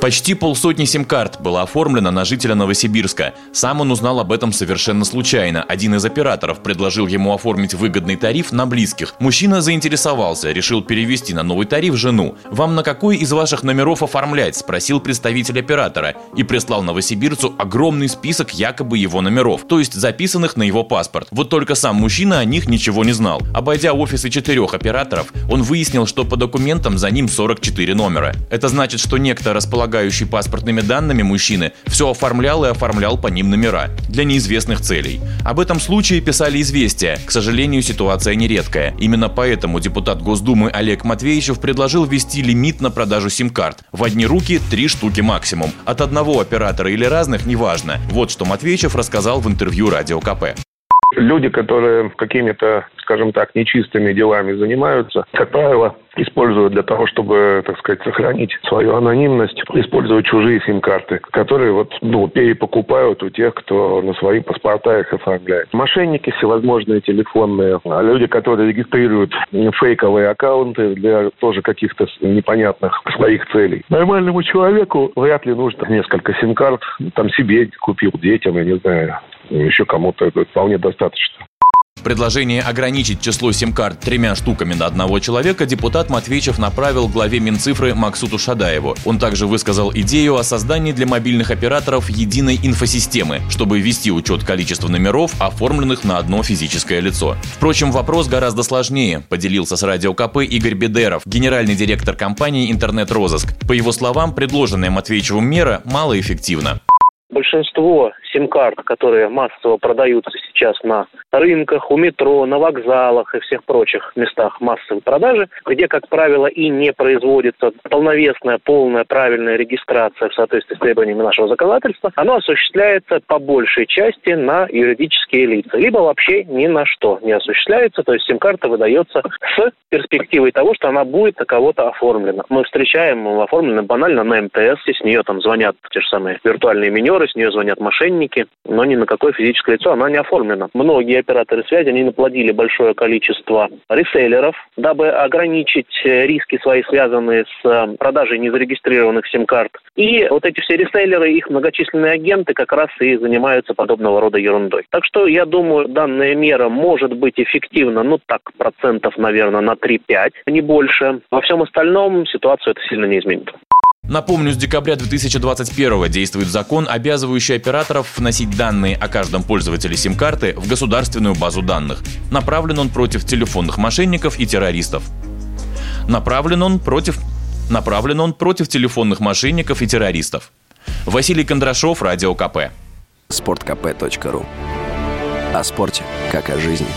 Почти полсотни сим-карт было оформлено на жителя Новосибирска. Сам он узнал об этом совершенно случайно. Один из операторов предложил ему оформить выгодный тариф на близких. Мужчина заинтересовался, решил перевести на новый тариф жену. «Вам на какой из ваших номеров оформлять?» – спросил представитель оператора и прислал новосибирцу огромный список якобы его номеров, то есть записанных на его паспорт. Вот только сам мужчина о них ничего не знал. Обойдя офисы четырех операторов, он выяснил, что по документам за ним 44 номера. Это значит, что некто располагает располагающий паспортными данными мужчины, все оформлял и оформлял по ним номера для неизвестных целей. Об этом случае писали известия. К сожалению, ситуация нередкая. Именно поэтому депутат Госдумы Олег Матвеевичев предложил ввести лимит на продажу сим-карт. В одни руки три штуки максимум. От одного оператора или разных, неважно. Вот что Матвеевичев рассказал в интервью Радио КП. Люди, которые какими-то, скажем так, нечистыми делами занимаются, как правило, используют для того, чтобы, так сказать, сохранить свою анонимность, используют чужие сим-карты, которые вот, ну, перепокупают у тех, кто на свои паспорта их оформляет. Мошенники всевозможные телефонные, а люди, которые регистрируют фейковые аккаунты для тоже каких-то непонятных своих целей. Нормальному человеку вряд ли нужно несколько сим-карт, там себе купил, детям, я не знаю, еще кому-то это вполне достаточно. Предложение ограничить число сим-карт тремя штуками на одного человека депутат Матвеичев направил главе Минцифры Максуту Шадаеву. Он также высказал идею о создании для мобильных операторов единой инфосистемы, чтобы вести учет количества номеров, оформленных на одно физическое лицо. Впрочем, вопрос гораздо сложнее, поделился с Радио КП Игорь Бедеров, генеральный директор компании «Интернет-розыск». По его словам, предложенная Матвеичевым мера малоэффективна. Большинство сим-карт, которые массово продаются сейчас на рынках, у метро, на вокзалах и всех прочих местах массовой продажи, где, как правило, и не производится полновесная, полная, правильная регистрация в соответствии с требованиями нашего законодательства, оно осуществляется по большей части на юридические лица, либо вообще ни на что не осуществляется, то есть сим-карта выдается с перспективой того, что она будет на кого-то оформлена. Мы встречаем оформлено банально на МТС, с нее там звонят те же самые виртуальные минеры, с нее звонят мошенники, но ни на какое физическое лицо она не оформлена. Многие операторы связи, они наплодили большое количество реселлеров, дабы ограничить э, риски свои, связанные с э, продажей незарегистрированных сим-карт. И вот эти все реселлеры, их многочисленные агенты как раз и занимаются подобного рода ерундой. Так что я думаю, данная мера может быть эффективна, ну так, процентов, наверное, на 3-5, не больше. Во всем остальном ситуацию это сильно не изменит. Напомню, с декабря 2021 действует закон, обязывающий операторов вносить данные о каждом пользователе сим-карты в государственную базу данных. Направлен он против телефонных мошенников и террористов. Направлен он против Направлен он против телефонных мошенников и террористов. Василий Кондрашов, Радио КП. Спорткп.ру О спорте, как о жизни.